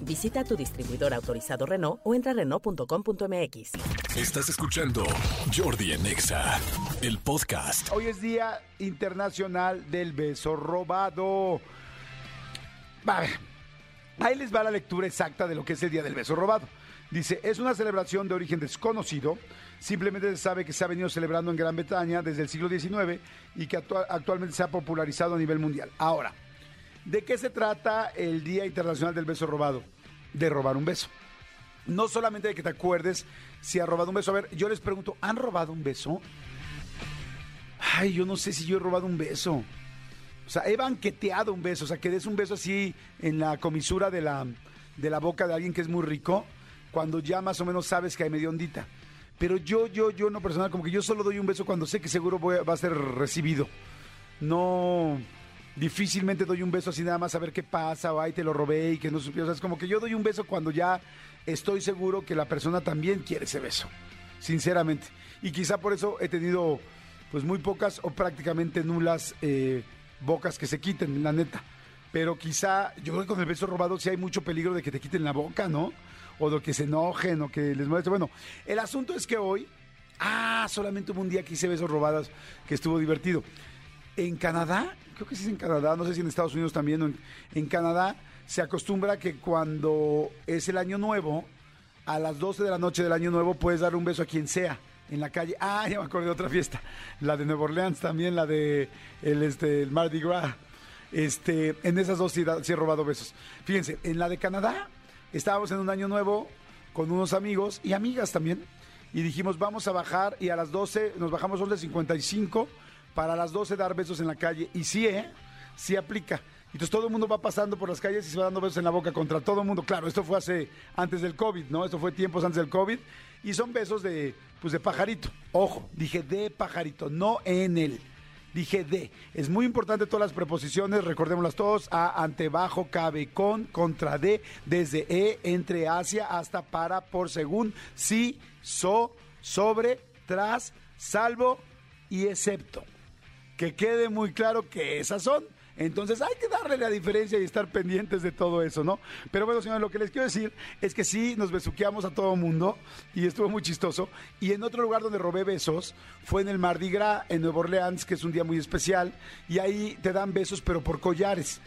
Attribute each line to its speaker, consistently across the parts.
Speaker 1: Visita tu distribuidor autorizado Renault o entra a Renault.com.mx.
Speaker 2: Estás escuchando Jordi en Exa, el podcast.
Speaker 3: Hoy es Día Internacional del Beso Robado. Va, ahí les va la lectura exacta de lo que es el Día del Beso Robado. Dice, es una celebración de origen desconocido. Simplemente se sabe que se ha venido celebrando en Gran Bretaña desde el siglo XIX y que actua- actualmente se ha popularizado a nivel mundial. Ahora, ¿de qué se trata el Día Internacional del Beso Robado? De robar un beso. No solamente de que te acuerdes si ha robado un beso. A ver, yo les pregunto, ¿han robado un beso? Ay, yo no sé si yo he robado un beso. O sea, he banqueteado un beso. O sea, que des un beso así en la comisura de la, de la boca de alguien que es muy rico, cuando ya más o menos sabes que hay medio ondita. Pero yo, yo, yo en lo personal, como que yo solo doy un beso cuando sé que seguro va a ser recibido. No, difícilmente doy un beso así nada más a ver qué pasa, o ay, te lo robé y que no supiera. O sea, es como que yo doy un beso cuando ya estoy seguro que la persona también quiere ese beso. Sinceramente. Y quizá por eso he tenido, pues, muy pocas o prácticamente nulas eh, bocas que se quiten, la neta. Pero quizá, yo creo que con el beso robado sí hay mucho peligro de que te quiten la boca, ¿no? O de que se enojen o que les moleste. Bueno, el asunto es que hoy, ah, solamente hubo un día que hice besos robados que estuvo divertido. En Canadá, creo que sí es en Canadá, no sé si en Estados Unidos también, en, Canadá se acostumbra que cuando es el año nuevo, a las 12 de la noche del año nuevo puedes dar un beso a quien sea en la calle. Ah, ya me acordé de otra fiesta, la de Nueva Orleans también, la de el, este, Mardi Gras. Este, en esas dos sí, sí he robado besos. Fíjense, en la de Canadá estábamos en un año nuevo con unos amigos y amigas también. Y dijimos, vamos a bajar y a las 12, nos bajamos 11.55 para las 12 dar besos en la calle. Y sí, ¿eh? Sí aplica. Entonces todo el mundo va pasando por las calles y se va dando besos en la boca contra todo el mundo. Claro, esto fue hace, antes del COVID, ¿no? Esto fue tiempos antes del COVID. Y son besos de, pues de pajarito. Ojo, dije de pajarito, no en él. Dije de. Es muy importante todas las preposiciones, recordémoslas todos. A, ante, bajo, cabe, con, contra, de, desde, e, entre, hacia, hasta, para, por, según, sí, so, sobre, tras, salvo y excepto. Que quede muy claro que esas son. Entonces hay que darle la diferencia y estar pendientes de todo eso, ¿no? Pero bueno, señores, lo que les quiero decir es que sí nos besuqueamos a todo mundo y estuvo muy chistoso. Y en otro lugar donde robé besos fue en el Mardi Gras, en Nueva Orleans, que es un día muy especial. Y ahí te dan besos, pero por collares.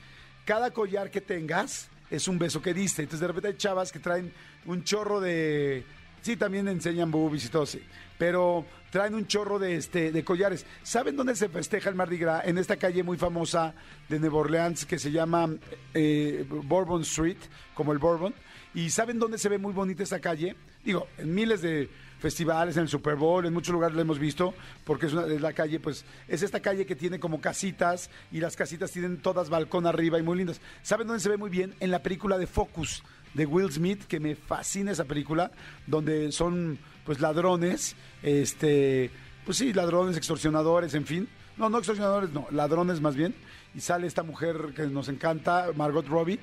Speaker 3: Cada collar que tengas es un beso que diste. Entonces de repente hay chavas que traen un chorro de... Sí, también enseñan boobies y todo, sí. Pero traen un chorro de, este, de collares. ¿Saben dónde se festeja el Mardi Gras? En esta calle muy famosa de Nueva Orleans que se llama eh, Bourbon Street, como el Bourbon. ¿Y saben dónde se ve muy bonita esta calle? Digo, en miles de festivales, en el Super Bowl, en muchos lugares lo hemos visto, porque es, una, es la calle, pues, es esta calle que tiene como casitas y las casitas tienen todas balcón arriba y muy lindas. ¿Saben dónde se ve muy bien? En la película de Focus de Will Smith, que me fascina esa película, donde son pues ladrones, este, pues sí, ladrones, extorsionadores, en fin. No, no extorsionadores, no, ladrones más bien. Y sale esta mujer que nos encanta, Margot Robbie.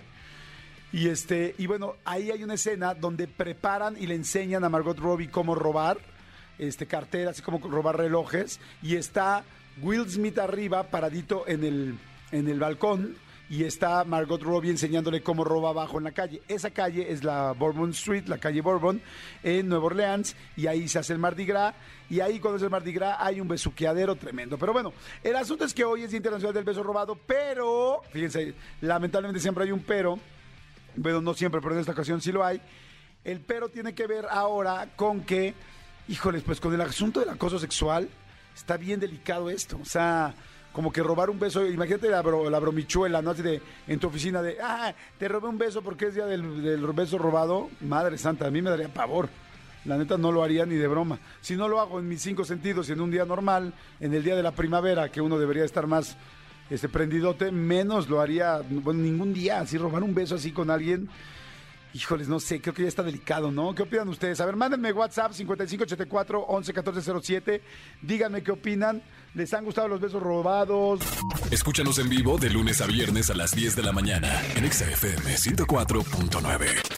Speaker 3: Y este, y bueno, ahí hay una escena donde preparan y le enseñan a Margot Robbie cómo robar este carteras y cómo robar relojes. Y está Will Smith arriba, paradito en el, en el balcón y está Margot Robbie enseñándole cómo roba abajo en la calle. Esa calle es la Bourbon Street, la calle Bourbon, en Nueva Orleans, y ahí se hace el Mardi Gras, y ahí cuando es el Mardi Gras hay un besuqueadero tremendo. Pero bueno, el asunto es que hoy es Internacional del Beso Robado, pero, fíjense, lamentablemente siempre hay un pero, bueno, no siempre, pero en esta ocasión sí lo hay. El pero tiene que ver ahora con que, híjoles, pues con el asunto del acoso sexual, está bien delicado esto, o sea como que robar un beso, imagínate la, la bromichuela, ¿no? Así de, en tu oficina de, ah, te robé un beso porque es día del, beso robado. Madre santa, a mí me daría pavor. La neta no lo haría ni de broma. Si no lo hago en mis cinco sentidos en un día normal, en el día de la primavera, que uno debería estar más este, prendidote, menos lo haría, ningún día, así robar un beso así con alguien. Híjoles, no sé, creo que ya está delicado, ¿no? ¿Qué opinan ustedes? A ver, mándenme WhatsApp 5584 111407. Díganme qué opinan. ¿Les han gustado los besos robados?
Speaker 2: Escúchanos en vivo de lunes a viernes a las 10 de la mañana en XFM 104.9.